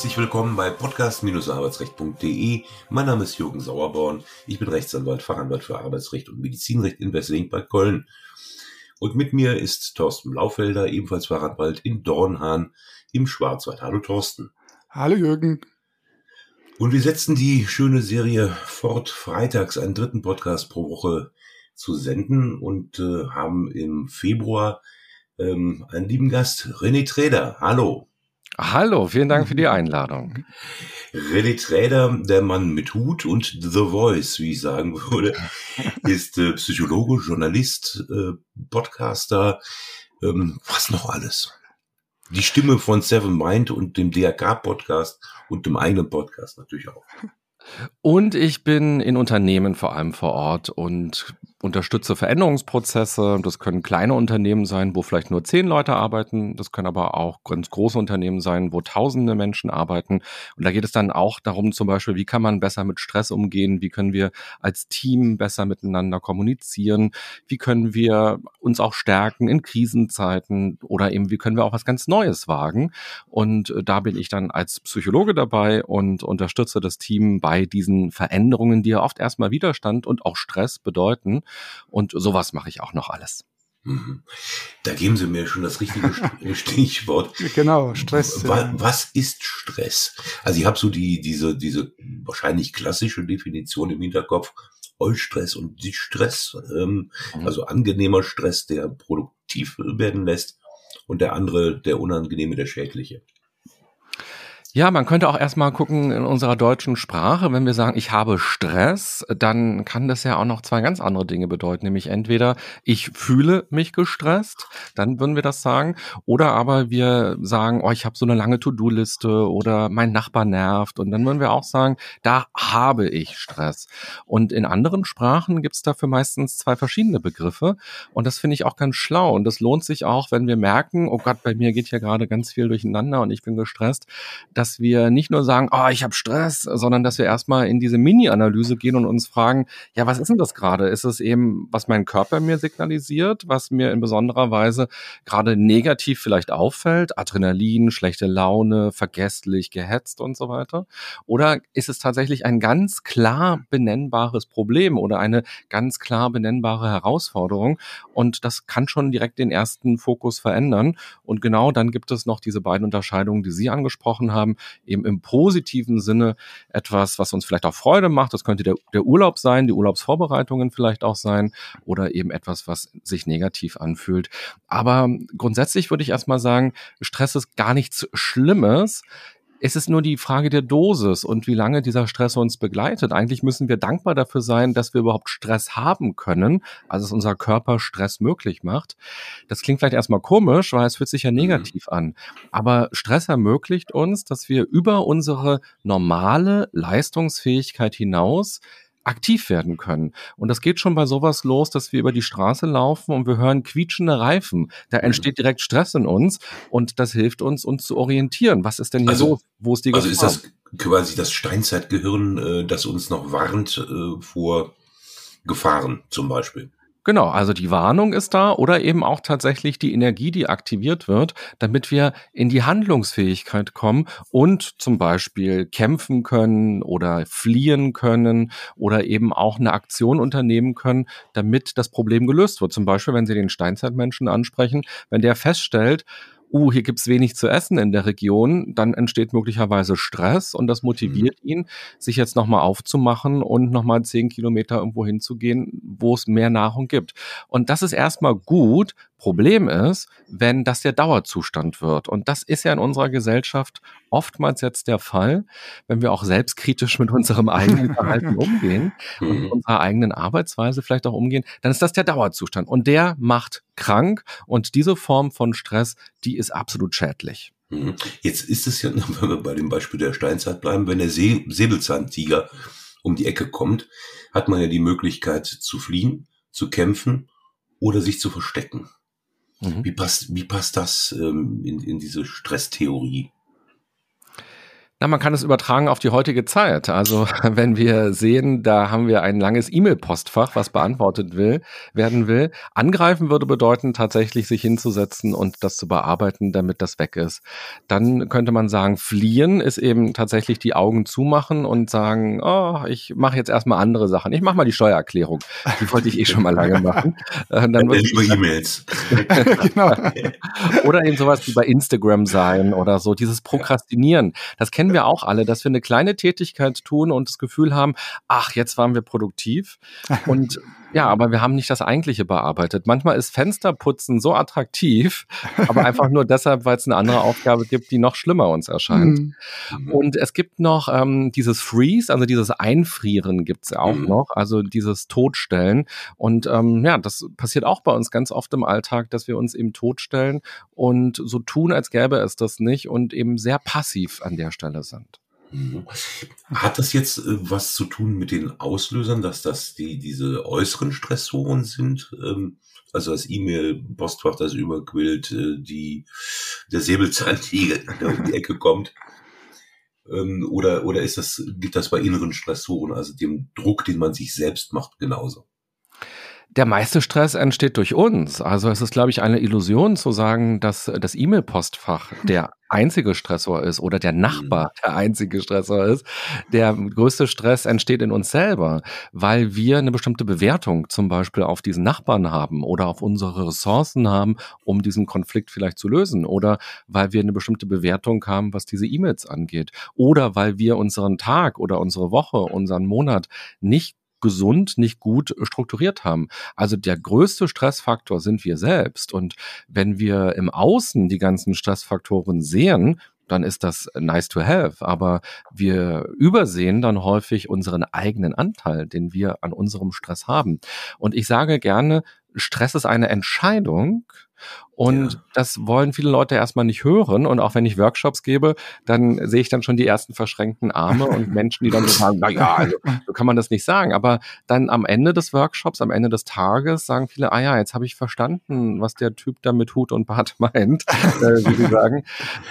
Herzlich willkommen bei podcast-arbeitsrecht.de. Mein Name ist Jürgen Sauerborn. Ich bin Rechtsanwalt, Fachanwalt für Arbeitsrecht und Medizinrecht in Wesseling bei Köln. Und mit mir ist Thorsten Laufelder, ebenfalls Fachanwalt in Dornhahn im Schwarzwald. Hallo Thorsten. Hallo Jürgen. Und wir setzen die schöne Serie fort, freitags einen dritten Podcast pro Woche zu senden und äh, haben im Februar ähm, einen lieben Gast, René Treder. Hallo. Hallo, vielen Dank für die Einladung. René Träder, der Mann mit Hut und The Voice, wie ich sagen würde, ist äh, Psychologe, Journalist, äh, Podcaster, ähm, was noch alles. Die Stimme von Seven Mind und dem DRK-Podcast und dem eigenen Podcast natürlich auch. Und ich bin in Unternehmen vor allem vor Ort und unterstütze Veränderungsprozesse. Das können kleine Unternehmen sein, wo vielleicht nur zehn Leute arbeiten. Das können aber auch ganz große Unternehmen sein, wo tausende Menschen arbeiten. Und da geht es dann auch darum, zum Beispiel, wie kann man besser mit Stress umgehen? Wie können wir als Team besser miteinander kommunizieren? Wie können wir uns auch stärken in Krisenzeiten? Oder eben, wie können wir auch was ganz Neues wagen? Und äh, da bin ich dann als Psychologe dabei und unterstütze das Team bei diesen Veränderungen, die ja oft erstmal Widerstand und auch Stress bedeuten. Und sowas mache ich auch noch alles. Mhm. Da geben Sie mir schon das richtige Stichwort. Genau, Stress. Was, ist Stress? Also ich habe so die, diese, diese wahrscheinlich klassische Definition im Hinterkopf. Eustress und Distress, ähm, mhm. also angenehmer Stress, der produktiv werden lässt und der andere, der unangenehme, der schädliche. Ja, man könnte auch erstmal gucken in unserer deutschen Sprache, wenn wir sagen, ich habe Stress, dann kann das ja auch noch zwei ganz andere Dinge bedeuten, nämlich entweder ich fühle mich gestresst, dann würden wir das sagen, oder aber wir sagen, oh, ich habe so eine lange To-Do-Liste oder mein Nachbar nervt und dann würden wir auch sagen, da habe ich Stress. Und in anderen Sprachen gibt es dafür meistens zwei verschiedene Begriffe und das finde ich auch ganz schlau und das lohnt sich auch, wenn wir merken, oh Gott, bei mir geht hier gerade ganz viel durcheinander und ich bin gestresst, dass wir nicht nur sagen, oh, ich habe Stress, sondern dass wir erstmal in diese Mini-Analyse gehen und uns fragen, ja, was ist denn das gerade? Ist es eben, was mein Körper mir signalisiert, was mir in besonderer Weise gerade negativ vielleicht auffällt, Adrenalin, schlechte Laune, vergesslich, gehetzt und so weiter? Oder ist es tatsächlich ein ganz klar benennbares Problem oder eine ganz klar benennbare Herausforderung? Und das kann schon direkt den ersten Fokus verändern. Und genau dann gibt es noch diese beiden Unterscheidungen, die Sie angesprochen haben haben, eben im positiven Sinne etwas, was uns vielleicht auch Freude macht. Das könnte der, der Urlaub sein, die Urlaubsvorbereitungen vielleicht auch sein oder eben etwas, was sich negativ anfühlt. Aber grundsätzlich würde ich erstmal sagen, Stress ist gar nichts Schlimmes. Es ist nur die Frage der Dosis und wie lange dieser Stress uns begleitet. Eigentlich müssen wir dankbar dafür sein, dass wir überhaupt Stress haben können, also dass unser Körper Stress möglich macht. Das klingt vielleicht erstmal komisch, weil es fühlt sich ja mhm. negativ an. Aber Stress ermöglicht uns, dass wir über unsere normale Leistungsfähigkeit hinaus aktiv werden können. Und das geht schon bei sowas los, dass wir über die Straße laufen und wir hören quietschende Reifen. Da mhm. entsteht direkt Stress in uns und das hilft uns, uns zu orientieren. Was ist denn hier also, los? Wo ist die Also Gefahr? ist das quasi das Steinzeitgehirn, äh, das uns noch warnt äh, vor Gefahren zum Beispiel? Genau, also die Warnung ist da oder eben auch tatsächlich die Energie, die aktiviert wird, damit wir in die Handlungsfähigkeit kommen und zum Beispiel kämpfen können oder fliehen können oder eben auch eine Aktion unternehmen können, damit das Problem gelöst wird. Zum Beispiel, wenn Sie den Steinzeitmenschen ansprechen, wenn der feststellt, uh, hier gibt's wenig zu essen in der Region, dann entsteht möglicherweise Stress und das motiviert mhm. ihn, sich jetzt nochmal aufzumachen und nochmal zehn Kilometer irgendwo hinzugehen, wo es mehr Nahrung gibt. Und das ist erstmal gut, Problem ist, wenn das der Dauerzustand wird. Und das ist ja in unserer Gesellschaft oftmals jetzt der Fall, wenn wir auch selbstkritisch mit unserem eigenen Verhalten umgehen und mit unserer eigenen Arbeitsweise vielleicht auch umgehen, dann ist das der Dauerzustand. Und der macht krank. Und diese Form von Stress, die ist absolut schädlich. Mhm. Jetzt ist es ja, wenn wir bei dem Beispiel der Steinzeit bleiben, wenn der See Säbelzahntiger um die Ecke kommt, hat man ja die Möglichkeit zu fliehen, zu kämpfen oder sich zu verstecken. Mhm. Wie, passt, wie passt das ähm, in, in diese Stresstheorie? Na, man kann es übertragen auf die heutige Zeit. Also, wenn wir sehen, da haben wir ein langes E-Mail-Postfach, was beantwortet will, werden will. Angreifen würde bedeuten, tatsächlich sich hinzusetzen und das zu bearbeiten, damit das weg ist. Dann könnte man sagen, fliehen ist eben tatsächlich die Augen zumachen und sagen, oh, ich mache jetzt erstmal andere Sachen. Ich mache mal die Steuererklärung. Die wollte ich eh schon mal lange machen. Äh, dann lieber E-Mails. genau. Oder eben sowas wie bei Instagram sein oder so, dieses Prokrastinieren. Das kennen kennen wir auch alle, dass wir eine kleine Tätigkeit tun und das Gefühl haben, ach, jetzt waren wir produktiv. Und ja, aber wir haben nicht das Eigentliche bearbeitet. Manchmal ist Fensterputzen so attraktiv, aber einfach nur deshalb, weil es eine andere Aufgabe gibt, die noch schlimmer uns erscheint. Mhm. Und es gibt noch ähm, dieses Freeze, also dieses Einfrieren gibt's auch mhm. noch, also dieses Totstellen. Und ähm, ja, das passiert auch bei uns ganz oft im Alltag, dass wir uns eben totstellen und so tun, als gäbe es das nicht und eben sehr passiv an der Stelle sind. Mhm. Hat das jetzt äh, was zu tun mit den Auslösern, dass das die, diese äußeren Stressoren sind? Ähm, also das E-Mail-Postfach, das überquillt, äh, die, der Säbelzahntiger, der um die Ecke kommt? Ähm, oder, oder ist das, gibt das bei inneren Stressoren, also dem Druck, den man sich selbst macht, genauso? Der meiste Stress entsteht durch uns. Also es ist, glaube ich, eine Illusion zu sagen, dass das E-Mail-Postfach der einzige Stressor ist oder der Nachbar mhm. der einzige Stressor ist. Der größte Stress entsteht in uns selber, weil wir eine bestimmte Bewertung zum Beispiel auf diesen Nachbarn haben oder auf unsere Ressourcen haben, um diesen Konflikt vielleicht zu lösen oder weil wir eine bestimmte Bewertung haben, was diese E-Mails angeht oder weil wir unseren Tag oder unsere Woche, unseren Monat nicht gesund, nicht gut strukturiert haben. Also der größte Stressfaktor sind wir selbst. Und wenn wir im Außen die ganzen Stressfaktoren sehen, dann ist das nice to have. Aber wir übersehen dann häufig unseren eigenen Anteil, den wir an unserem Stress haben. Und ich sage gerne, Stress ist eine Entscheidung, und ja. das wollen viele Leute erstmal nicht hören. Und auch wenn ich Workshops gebe, dann sehe ich dann schon die ersten verschränkten Arme und Menschen, die dann so sagen, na ja, also, so kann man das nicht sagen. Aber dann am Ende des Workshops, am Ende des Tages sagen viele, ah ja, jetzt habe ich verstanden, was der Typ da mit Hut und Bart meint, äh, wie sie sagen.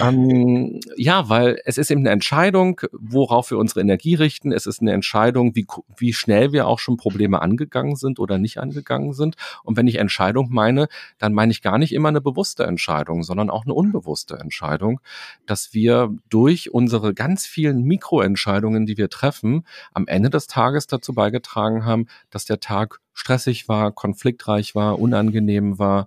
Ähm, ja, weil es ist eben eine Entscheidung, worauf wir unsere Energie richten. Es ist eine Entscheidung, wie, wie schnell wir auch schon Probleme angegangen sind oder nicht angegangen sind. Und wenn ich Entscheidung meine, dann meine ich gar nicht immer eine bewusste Entscheidung, sondern auch eine unbewusste Entscheidung, dass wir durch unsere ganz vielen Mikroentscheidungen, die wir treffen, am Ende des Tages dazu beigetragen haben, dass der Tag stressig war, konfliktreich war, unangenehm war,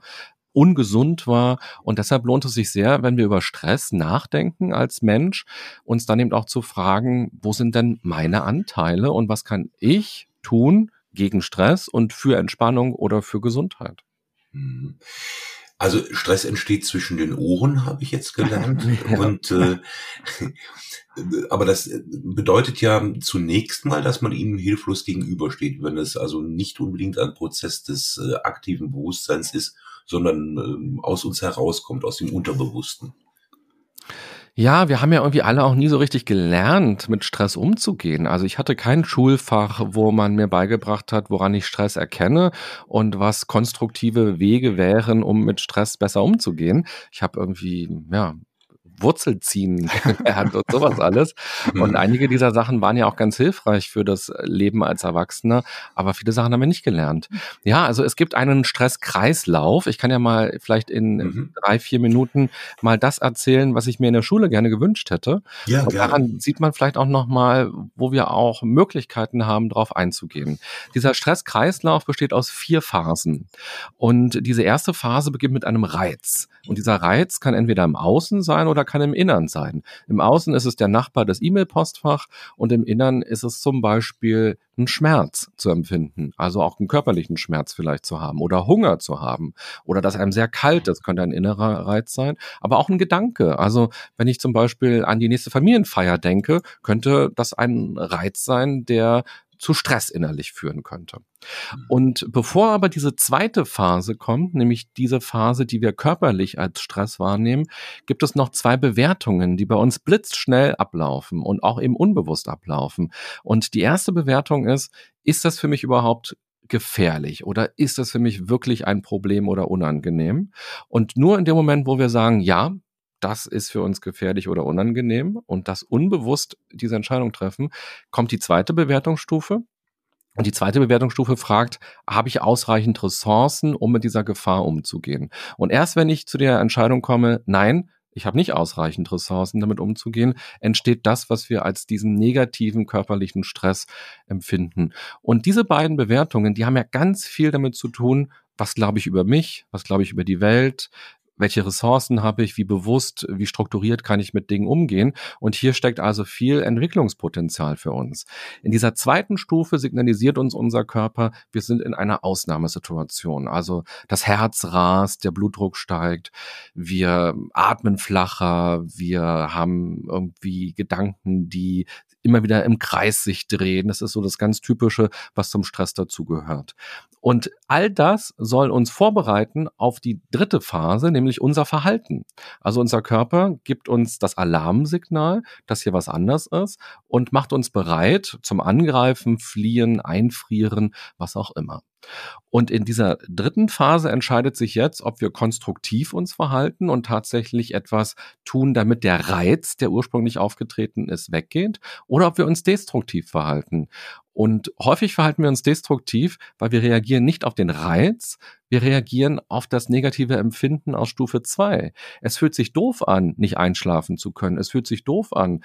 ungesund war. Und deshalb lohnt es sich sehr, wenn wir über Stress nachdenken als Mensch, uns dann eben auch zu fragen, wo sind denn meine Anteile und was kann ich tun gegen Stress und für Entspannung oder für Gesundheit? Mhm. Also Stress entsteht zwischen den Ohren, habe ich jetzt gelernt. ja. Und äh, aber das bedeutet ja zunächst mal, dass man ihnen hilflos gegenübersteht, wenn es also nicht unbedingt ein Prozess des äh, aktiven Bewusstseins ist, sondern äh, aus uns herauskommt, aus dem Unterbewussten. Ja, wir haben ja irgendwie alle auch nie so richtig gelernt, mit Stress umzugehen. Also ich hatte kein Schulfach, wo man mir beigebracht hat, woran ich Stress erkenne und was konstruktive Wege wären, um mit Stress besser umzugehen. Ich habe irgendwie, ja, Wurzelziehen gelernt und sowas alles. Und mhm. einige dieser Sachen waren ja auch ganz hilfreich für das Leben als Erwachsener, aber viele Sachen haben wir nicht gelernt. Ja, also es gibt einen Stresskreislauf. Ich kann ja mal vielleicht in mhm. drei, vier Minuten mal das erzählen, was ich mir in der Schule gerne gewünscht hätte. Ja, und daran sieht man vielleicht auch noch mal, wo wir auch Möglichkeiten haben, darauf einzugehen. Dieser Stresskreislauf besteht aus vier Phasen. Und diese erste Phase beginnt mit einem Reiz. Und dieser Reiz kann entweder im Außen sein oder kann im Innern sein. Im Außen ist es der Nachbar des E-Mail-Postfach und im Innern ist es zum Beispiel ein Schmerz zu empfinden, also auch einen körperlichen Schmerz vielleicht zu haben oder Hunger zu haben oder dass einem sehr kalt ist, könnte ein innerer Reiz sein, aber auch ein Gedanke. Also wenn ich zum Beispiel an die nächste Familienfeier denke, könnte das ein Reiz sein, der zu Stress innerlich führen könnte. Mhm. Und bevor aber diese zweite Phase kommt, nämlich diese Phase, die wir körperlich als Stress wahrnehmen, gibt es noch zwei Bewertungen, die bei uns blitzschnell ablaufen und auch eben unbewusst ablaufen. Und die erste Bewertung ist, ist das für mich überhaupt gefährlich oder ist das für mich wirklich ein Problem oder unangenehm? Und nur in dem Moment, wo wir sagen, ja, das ist für uns gefährlich oder unangenehm und das unbewusst diese Entscheidung treffen, kommt die zweite Bewertungsstufe. Und die zweite Bewertungsstufe fragt, habe ich ausreichend Ressourcen, um mit dieser Gefahr umzugehen? Und erst wenn ich zu der Entscheidung komme, nein, ich habe nicht ausreichend Ressourcen, damit umzugehen, entsteht das, was wir als diesen negativen körperlichen Stress empfinden. Und diese beiden Bewertungen, die haben ja ganz viel damit zu tun, was glaube ich über mich, was glaube ich über die Welt, welche Ressourcen habe ich, wie bewusst, wie strukturiert kann ich mit Dingen umgehen. Und hier steckt also viel Entwicklungspotenzial für uns. In dieser zweiten Stufe signalisiert uns unser Körper, wir sind in einer Ausnahmesituation. Also das Herz rast, der Blutdruck steigt, wir atmen flacher, wir haben irgendwie Gedanken, die immer wieder im Kreis sich drehen. Das ist so das ganz typische, was zum Stress dazugehört. Und all das soll uns vorbereiten auf die dritte Phase, nämlich unser Verhalten. Also unser Körper gibt uns das Alarmsignal, dass hier was anders ist und macht uns bereit zum Angreifen, Fliehen, Einfrieren, was auch immer. Und in dieser dritten Phase entscheidet sich jetzt, ob wir konstruktiv uns verhalten und tatsächlich etwas tun, damit der Reiz, der ursprünglich aufgetreten ist, weggeht, oder ob wir uns destruktiv verhalten. Und häufig verhalten wir uns destruktiv, weil wir reagieren nicht auf den Reiz, wir reagieren auf das negative Empfinden aus Stufe 2. Es fühlt sich doof an, nicht einschlafen zu können. Es fühlt sich doof an,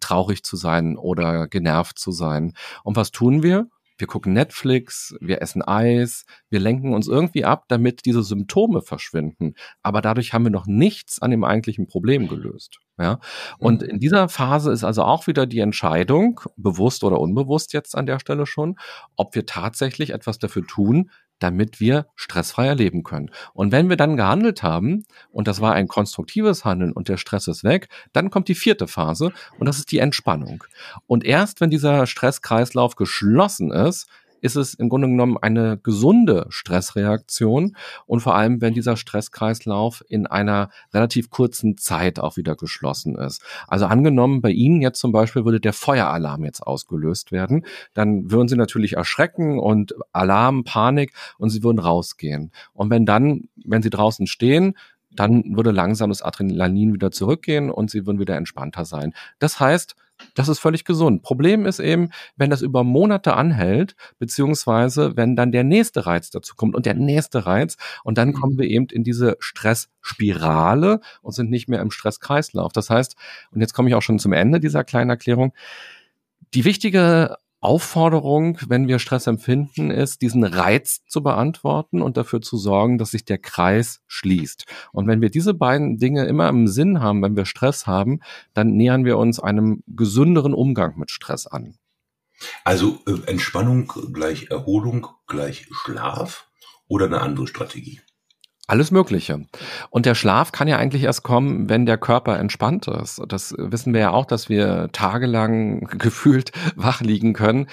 traurig zu sein oder genervt zu sein. Und was tun wir? Wir gucken Netflix, wir essen Eis, wir lenken uns irgendwie ab, damit diese Symptome verschwinden. Aber dadurch haben wir noch nichts an dem eigentlichen Problem gelöst. Ja, und mhm. in dieser Phase ist also auch wieder die Entscheidung, bewusst oder unbewusst jetzt an der Stelle schon, ob wir tatsächlich etwas dafür tun, damit wir stressfreier leben können. Und wenn wir dann gehandelt haben, und das war ein konstruktives Handeln und der Stress ist weg, dann kommt die vierte Phase und das ist die Entspannung. Und erst wenn dieser Stresskreislauf geschlossen ist, ist es im Grunde genommen eine gesunde Stressreaktion und vor allem, wenn dieser Stresskreislauf in einer relativ kurzen Zeit auch wieder geschlossen ist. Also angenommen, bei Ihnen jetzt zum Beispiel würde der Feueralarm jetzt ausgelöst werden, dann würden Sie natürlich erschrecken und Alarm, Panik und Sie würden rausgehen. Und wenn dann, wenn Sie draußen stehen, dann würde langsam das Adrenalin wieder zurückgehen und sie würden wieder entspannter sein. Das heißt, das ist völlig gesund. Problem ist eben, wenn das über Monate anhält, beziehungsweise wenn dann der nächste Reiz dazu kommt und der nächste Reiz und dann mhm. kommen wir eben in diese Stressspirale und sind nicht mehr im Stresskreislauf. Das heißt, und jetzt komme ich auch schon zum Ende dieser kleinen Erklärung, die wichtige Aufforderung, wenn wir Stress empfinden, ist, diesen Reiz zu beantworten und dafür zu sorgen, dass sich der Kreis schließt. Und wenn wir diese beiden Dinge immer im Sinn haben, wenn wir Stress haben, dann nähern wir uns einem gesünderen Umgang mit Stress an. Also äh, Entspannung gleich Erholung gleich Schlaf oder eine andere Strategie? Alles Mögliche. Und der Schlaf kann ja eigentlich erst kommen, wenn der Körper entspannt ist. Das wissen wir ja auch, dass wir tagelang gefühlt wach liegen können.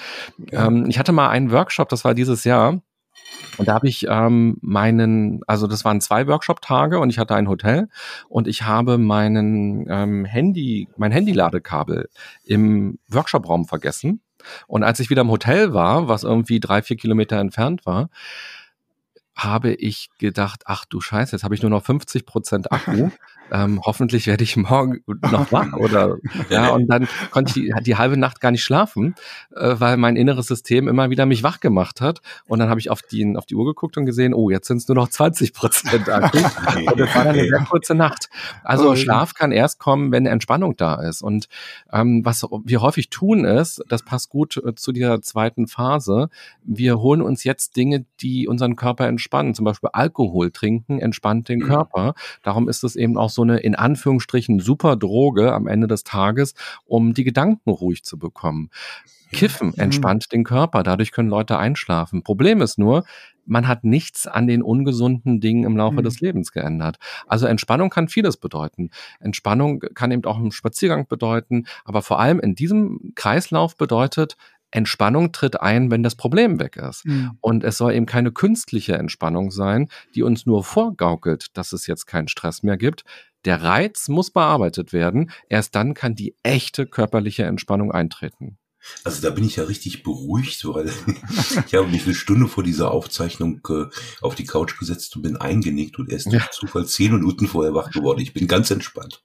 Ja. Ähm, ich hatte mal einen Workshop, das war dieses Jahr. Und da habe ich ähm, meinen, also das waren zwei Workshop-Tage und ich hatte ein Hotel und ich habe meinen ähm, Handy, mein Handyladekabel im Workshop-Raum vergessen. Und als ich wieder im Hotel war, was irgendwie drei, vier Kilometer entfernt war, habe ich gedacht, ach du Scheiße, jetzt habe ich nur noch 50 Prozent Akku. ähm, hoffentlich werde ich morgen noch wach oder ja und dann konnte ich die, die halbe Nacht gar nicht schlafen, äh, weil mein inneres System immer wieder mich wach gemacht hat. Und dann habe ich auf die auf die Uhr geguckt und gesehen, oh jetzt sind es nur noch 20 Prozent Akku. Und das war dann eine sehr kurze Nacht. Also oh, Schlaf kann erst kommen, wenn Entspannung da ist. Und ähm, was wir häufig tun ist, das passt gut äh, zu dieser zweiten Phase, wir holen uns jetzt Dinge, die unseren Körper entspannen, zum Beispiel Alkohol trinken entspannt den mhm. Körper. Darum ist es eben auch so eine in Anführungsstrichen super Droge am Ende des Tages, um die Gedanken ruhig zu bekommen. Kiffen mhm. entspannt den Körper, dadurch können Leute einschlafen. Problem ist nur, man hat nichts an den ungesunden Dingen im Laufe mhm. des Lebens geändert. Also Entspannung kann vieles bedeuten. Entspannung kann eben auch einen Spaziergang bedeuten, aber vor allem in diesem Kreislauf bedeutet, Entspannung tritt ein, wenn das Problem weg ist. Mhm. Und es soll eben keine künstliche Entspannung sein, die uns nur vorgaukelt, dass es jetzt keinen Stress mehr gibt. Der Reiz muss bearbeitet werden. Erst dann kann die echte körperliche Entspannung eintreten. Also da bin ich ja richtig beruhigt, weil ich habe mich eine Stunde vor dieser Aufzeichnung äh, auf die Couch gesetzt und bin eingenickt und erst durch Zufall zehn Minuten vorher wach geworden. Ich bin ganz entspannt.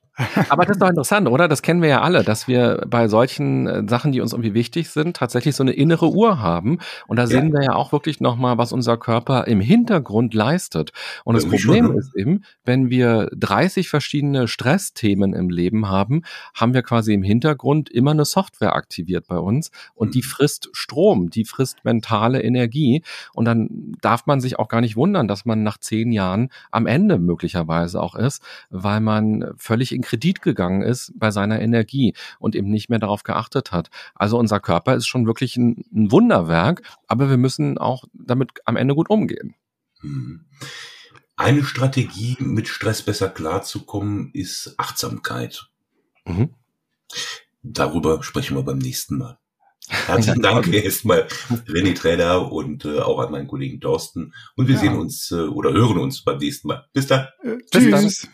Aber das ist doch interessant, oder? Das kennen wir ja alle, dass wir bei solchen äh, Sachen, die uns irgendwie wichtig sind, tatsächlich so eine innere Uhr haben. Und da ja. sehen wir ja auch wirklich nochmal, was unser Körper im Hintergrund leistet. Und das Problem schon, ne? ist eben, wenn wir 30 verschiedene Stressthemen im Leben haben, haben wir quasi im Hintergrund immer eine Software aktiviert bei uns und die mhm. frisst Strom, die frisst mentale Energie. Und dann darf man sich auch gar nicht wundern, dass man nach zehn Jahren am Ende möglicherweise auch ist, weil man völlig in Kredit gegangen ist bei seiner Energie und eben nicht mehr darauf geachtet hat. Also unser Körper ist schon wirklich ein, ein Wunderwerk, aber wir müssen auch damit am Ende gut umgehen. Mhm. Eine Strategie, mit Stress besser klarzukommen, ist Achtsamkeit. Mhm. Darüber sprechen wir beim nächsten Mal. Herzlichen Dank erstmal René Träder und äh, auch an meinen Kollegen Thorsten. Und wir ja. sehen uns äh, oder hören uns beim nächsten Mal. Bis dann. Äh, Bis tschüss. Dann.